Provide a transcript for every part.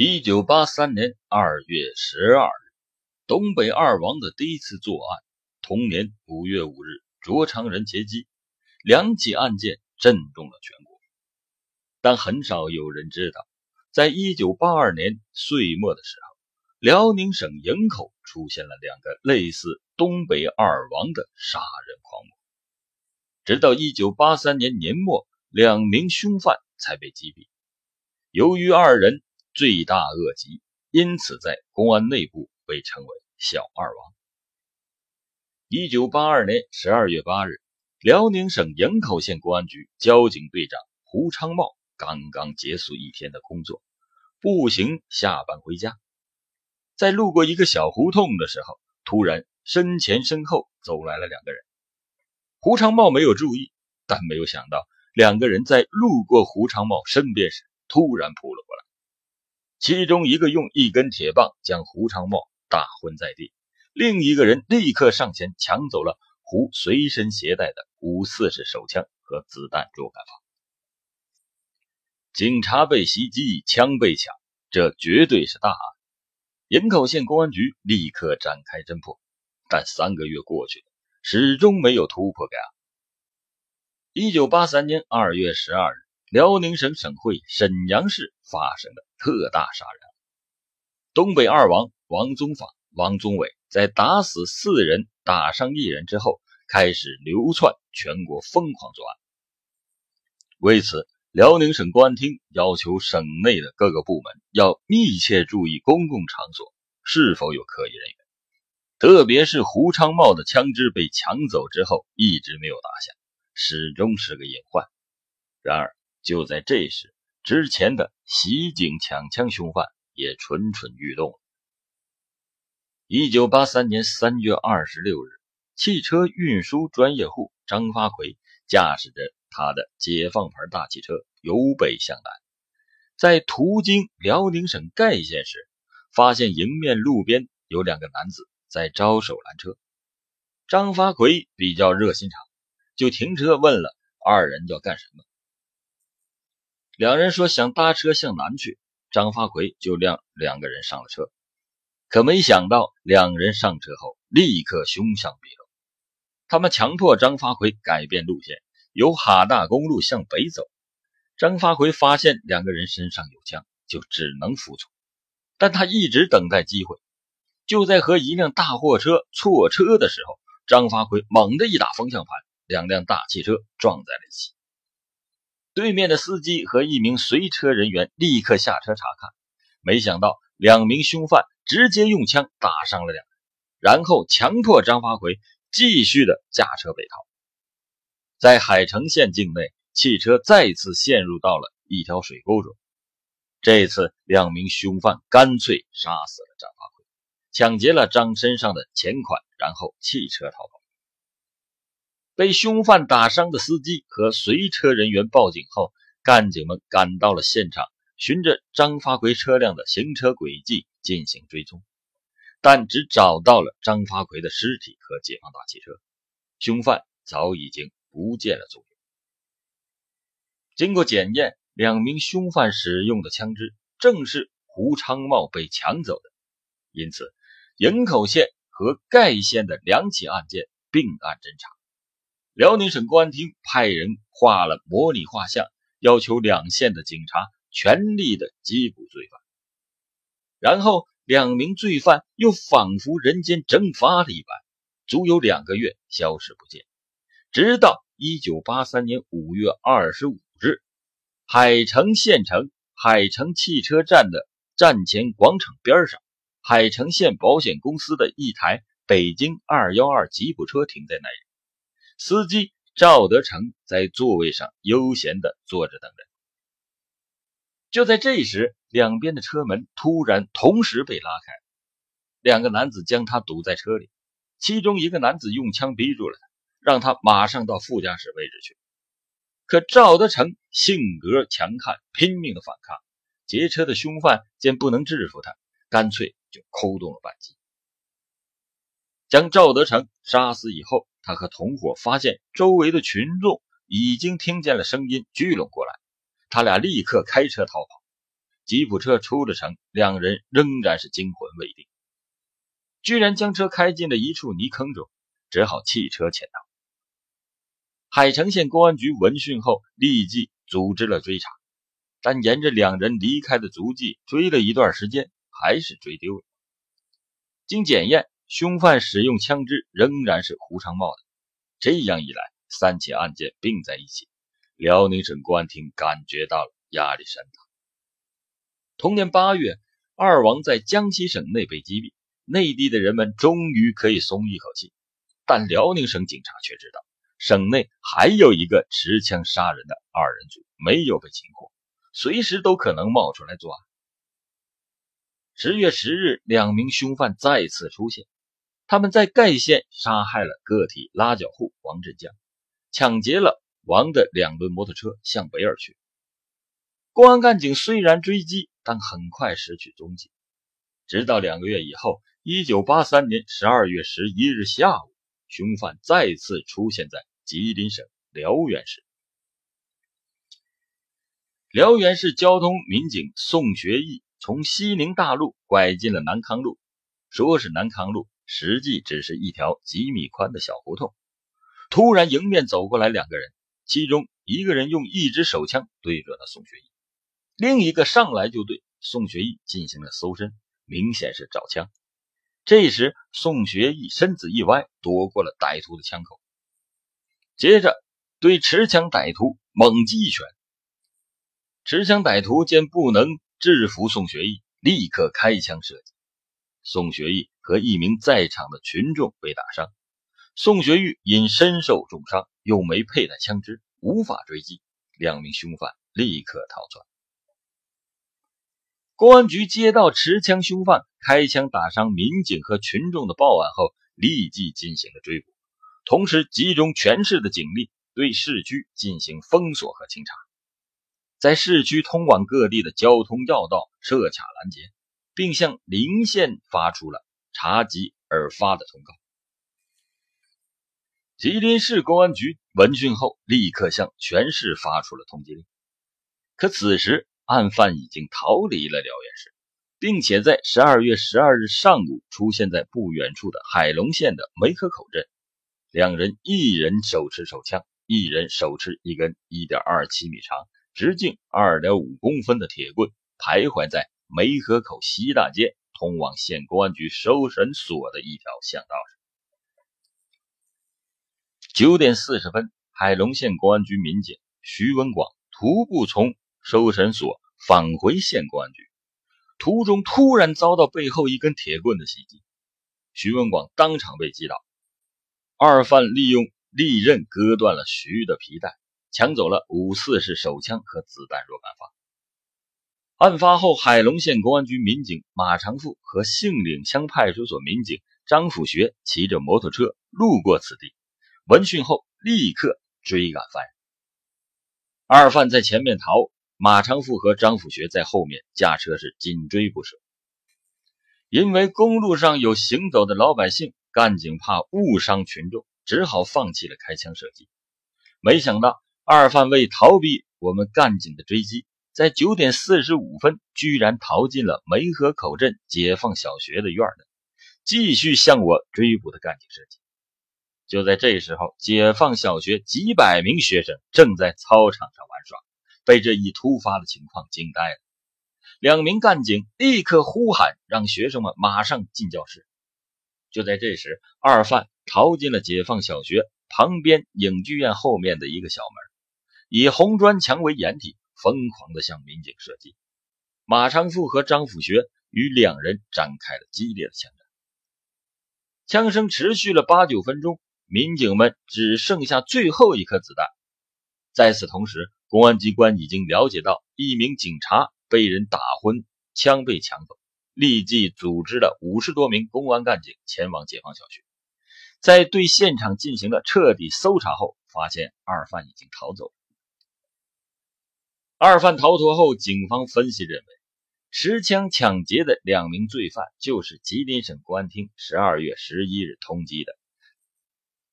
一九八三年二月十二日，东北二王的第一次作案。同年五月五日，卓长仁劫机，两起案件震动了全国。但很少有人知道，在一九八二年岁末的时候，辽宁省营口出现了两个类似东北二王的杀人狂魔。直到一九八三年年末，两名凶犯才被击毙。由于二人。罪大恶极，因此在公安内部被称为“小二王”。一九八二年十二月八日，辽宁省营口县公安局交警队长胡昌茂刚刚结束一天的工作，步行下班回家，在路过一个小胡同的时候，突然身前身后走来了两个人。胡昌茂没有注意，但没有想到，两个人在路过胡昌茂身边时，突然扑了过来。其中一个用一根铁棒将胡长茂打昏在地，另一个人立刻上前抢走了胡随身携带的五四式手枪和子弹若干发。警察被袭击，枪被抢，这绝对是大案。营口县公安局立刻展开侦破，但三个月过去了，始终没有突破该案。一九八三年二月十二日。辽宁省省会沈阳市发生的特大杀人案，东北二王王宗法、王宗伟在打死四人、打伤一人之后，开始流窜全国，疯狂作案。为此，辽宁省公安厅要求省内的各个部门要密切注意公共场所是否有可疑人员，特别是胡昌茂的枪支被抢走之后一直没有打响，始终是个隐患。然而，就在这时，之前的袭警抢枪凶犯也蠢蠢欲动。一九八三年三月二十六日，汽车运输专业户张发奎驾驶着他的解放牌大汽车由北向南，在途经辽宁省盖县时，发现迎面路边有两个男子在招手拦车。张发奎比较热心肠，就停车问了二人要干什么。两人说想搭车向南去，张发奎就让两个人上了车。可没想到，两人上车后立刻凶相毕露。他们强迫张发奎改变路线，由哈大公路向北走。张发奎发现两个人身上有枪，就只能服从。但他一直等待机会。就在和一辆大货车错车的时候，张发奎猛地一打方向盘，两辆大汽车撞在了一起。对面的司机和一名随车人员立刻下车查看，没想到两名凶犯直接用枪打伤了两人，然后强迫张发奎继续的驾车北逃。在海城县境内，汽车再次陷入到了一条水沟中。这次，两名凶犯干脆杀死了张发奎，抢劫了张身上的钱款，然后弃车逃跑。被凶犯打伤的司机和随车人员报警后，干警们赶到了现场，循着张发奎车辆的行车轨迹进行追踪，但只找到了张发奎的尸体和解放大汽车，凶犯早已经不见了踪影。经过检验，两名凶犯使用的枪支正是胡昌茂被抢走的，因此营口县和盖县的两起案件并案侦查。辽宁省公安厅派人画了模拟画像，要求两县的警察全力的缉捕罪犯。然后，两名罪犯又仿佛人间蒸发了一般，足有两个月消失不见。直到一九八三年五月二十五日，海城县城海城汽车站的站前广场边上，海城县保险公司的一台北京二幺二吉普车停在那里。司机赵德成在座位上悠闲地坐着等人。就在这时，两边的车门突然同时被拉开，两个男子将他堵在车里。其中一个男子用枪逼住了他，让他马上到副驾驶位置去。可赵德成性格强悍，拼命的反抗。劫车的凶犯见不能制服他，干脆就扣动了扳机，将赵德成杀死以后。他和同伙发现周围的群众已经听见了声音，聚拢过来。他俩立刻开车逃跑。吉普车出了城，两人仍然是惊魂未定，居然将车开进了一处泥坑中，只好弃车潜逃。海城县公安局闻讯后，立即组织了追查，但沿着两人离开的足迹追了一段时间，还是追丢了。经检验，凶犯使用枪支仍然是胡长茂的。这样一来，三起案件并在一起，辽宁省公安厅感觉到了压力山大。同年八月，二王在江西省内被击毙，内地的人们终于可以松一口气，但辽宁省警察却知道。省内还有一个持枪杀人的二人组没有被擒获，随时都可能冒出来作案。十月十日，两名凶犯再次出现，他们在盖县杀害了个体拉脚户王振江，抢劫了王的两轮摩托车，向北而去。公安干警虽然追击，但很快失去踪迹，直到两个月以后，一九八三年十二月十一日下午。凶犯再次出现在吉林省辽源市。辽源市交通民警宋学义从西宁大路拐进了南康路，说是南康路，实际只是一条几米宽的小胡同。突然迎面走过来两个人，其中一个人用一支手枪对准了宋学义，另一个上来就对宋学义进行了搜身，明显是找枪。这时，宋学义身子一歪，躲过了歹徒的枪口，接着对持枪歹徒猛击一拳。持枪歹徒见不能制服宋学义，立刻开枪射击。宋学义和一名在场的群众被打伤，宋学玉因身受重伤，又没佩戴枪支，无法追击，两名凶犯立刻逃窜。公安局接到持枪凶犯开枪打伤民警和群众的报案后，立即进行了追捕，同时集中全市的警力对市区进行封锁和清查，在市区通往各地的交通要道设卡拦截，并向邻县发出了查缉而发的通告。吉林市公安局闻讯后，立刻向全市发出了通缉令。可此时，案犯已经逃离了辽源市，并且在十二月十二日上午出现在不远处的海龙县的梅河口镇。两人一人手持手枪，一人手持一根一点二七米长、直径二点五公分的铁棍，徘徊在梅河口西大街通往县公安局收审所的一条巷道上。九点四十分，海龙县公安局民警徐文广徒步从。收审所返回县公安局，途中突然遭到背后一根铁棍的袭击，徐文广当场被击倒。二犯利用利刃割断了徐的皮带，抢走了五四式手枪和子弹若干发。案发后，海龙县公安局民警马长富和杏岭乡派出所民警张辅学骑着摩托车路过此地，闻讯后立刻追赶犯人。二犯在前面逃。马长富和张辅学在后面驾车是紧追不舍，因为公路上有行走的老百姓，干警怕误伤群众，只好放弃了开枪射击。没想到二犯为逃避我们干警的追击，在九点四十五分居然逃进了梅河口镇解放小学的院内，继续向我追捕的干警射击。就在这时候，解放小学几百名学生正在操场上玩耍。被这一突发的情况惊呆了，两名干警立刻呼喊，让学生们马上进教室。就在这时，二犯逃进了解放小学旁边影剧院后面的一个小门，以红砖墙为掩体，疯狂地向民警射击。马长富和张辅学与两人展开了激烈的枪战，枪声持续了八九分钟，民警们只剩下最后一颗子弹。在此同时，公安机关已经了解到一名警察被人打昏，枪被抢走，立即组织了五十多名公安干警前往解放小学。在对现场进行了彻底搜查后，发现二犯已经逃走。二犯逃脱后，警方分析认为，持枪抢劫的两名罪犯就是吉林省公安厅十二月十一日通缉的，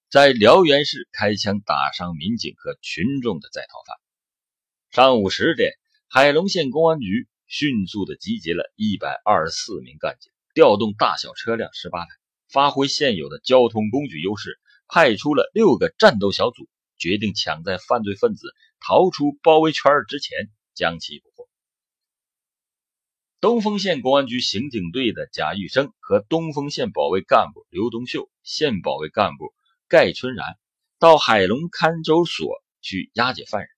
在辽源市开枪打伤民警和群众的在逃犯。上午十点，海龙县公安局迅速的集结了一百二十四名干警，调动大小车辆十八台，发挥现有的交通工具优势，派出了六个战斗小组，决定抢在犯罪分子逃出包围圈之前将其捕获。东丰县公安局刑警队的贾玉生和东丰县保卫干部刘东秀、县保卫干部盖春然到海龙看守所去押解犯人。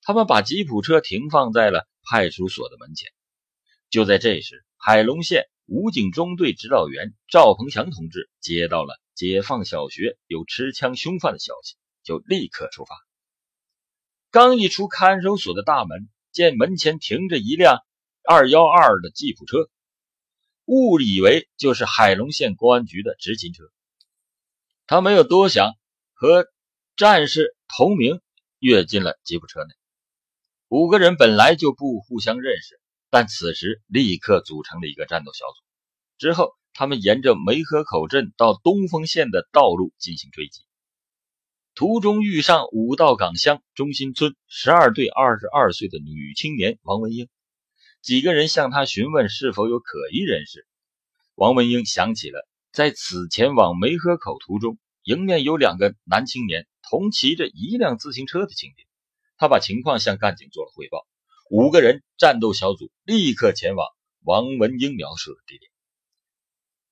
他们把吉普车停放在了派出所的门前。就在这时，海龙县武警中队指导员赵鹏祥同志接到了解放小学有持枪凶犯的消息，就立刻出发。刚一出看守所的大门，见门前停着一辆二幺二的吉普车，误以为就是海龙县公安局的执勤车。他没有多想，和战士同名跃进了吉普车内。五个人本来就不互相认识，但此时立刻组成了一个战斗小组。之后，他们沿着梅河口镇到东丰县的道路进行追击，途中遇上五道岗乡中心村十二对二十二岁的女青年王文英，几个人向她询问是否有可疑人士。王文英想起了在此前往梅河口途中，迎面有两个男青年同骑着一辆自行车的情景。他把情况向干警做了汇报，五个人战斗小组立刻前往王文英描述的地点。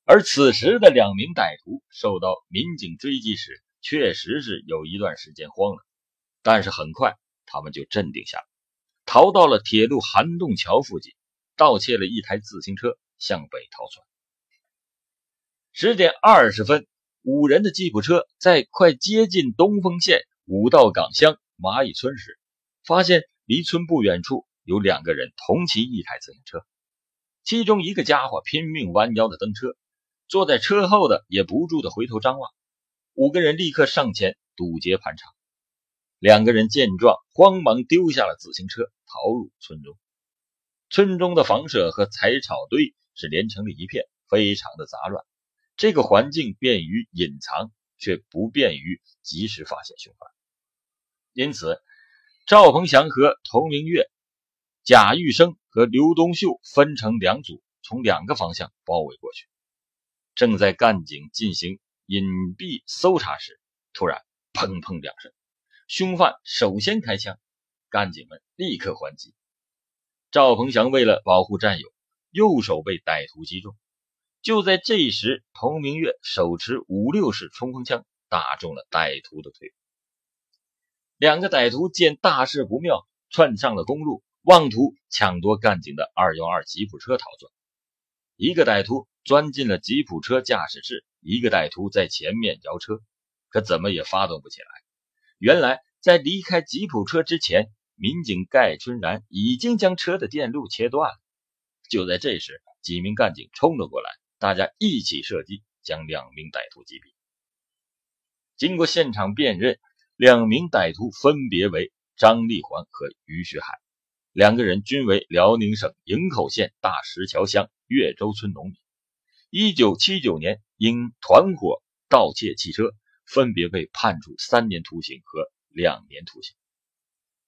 而此时的两名歹徒受到民警追击时，确实是有一段时间慌了，但是很快他们就镇定下来，逃到了铁路涵洞桥附近，盗窃了一台自行车，向北逃窜。十点二十分，五人的吉普车在快接近东丰县五道岗乡。蚂蚁村时，发现离村不远处有两个人同骑一台自行车，其中一个家伙拼命弯腰的蹬车，坐在车后的也不住的回头张望。五个人立刻上前堵截盘查，两个人见状，慌忙丢下了自行车，逃入村中。村中的房舍和柴草堆是连成了一片，非常的杂乱。这个环境便于隐藏，却不便于及时发现凶犯。因此，赵鹏祥和童明月、贾玉生和刘东秀分成两组，从两个方向包围过去。正在干警进行隐蔽搜查时，突然砰砰两声，凶犯首先开枪，干警们立刻还击。赵鹏翔为了保护战友，右手被歹徒击中。就在这时，童明月手持五六式冲锋枪打中了歹徒的腿。两个歹徒见大事不妙，窜上了公路，妄图抢夺干警的二幺二吉普车逃窜。一个歹徒钻进了吉普车驾驶室，一个歹徒在前面摇车，可怎么也发动不起来。原来，在离开吉普车之前，民警盖春然已经将车的电路切断了。就在这时，几名干警冲了过来，大家一起射击，将两名歹徒击毙。经过现场辨认。两名歹徒分别为张立环和于学海，两个人均为辽宁省营口县大石桥乡岳州村农民。一九七九年因团伙盗窃汽车，分别被判处三年徒刑和两年徒刑。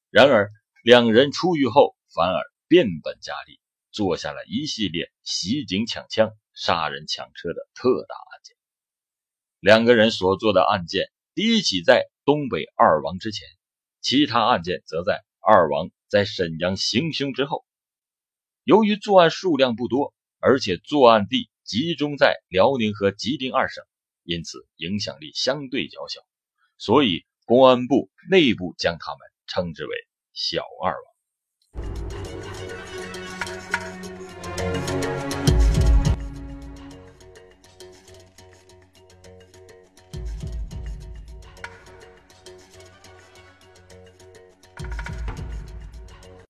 然而，两人出狱后反而变本加厉，做下了一系列袭警抢枪、杀人抢车的特大案件。两个人所做的案件，第一起在。东北二王之前，其他案件则在二王在沈阳行凶之后。由于作案数量不多，而且作案地集中在辽宁和吉林二省因此影响力相对较小所以公安部内部将他们称之为小二王。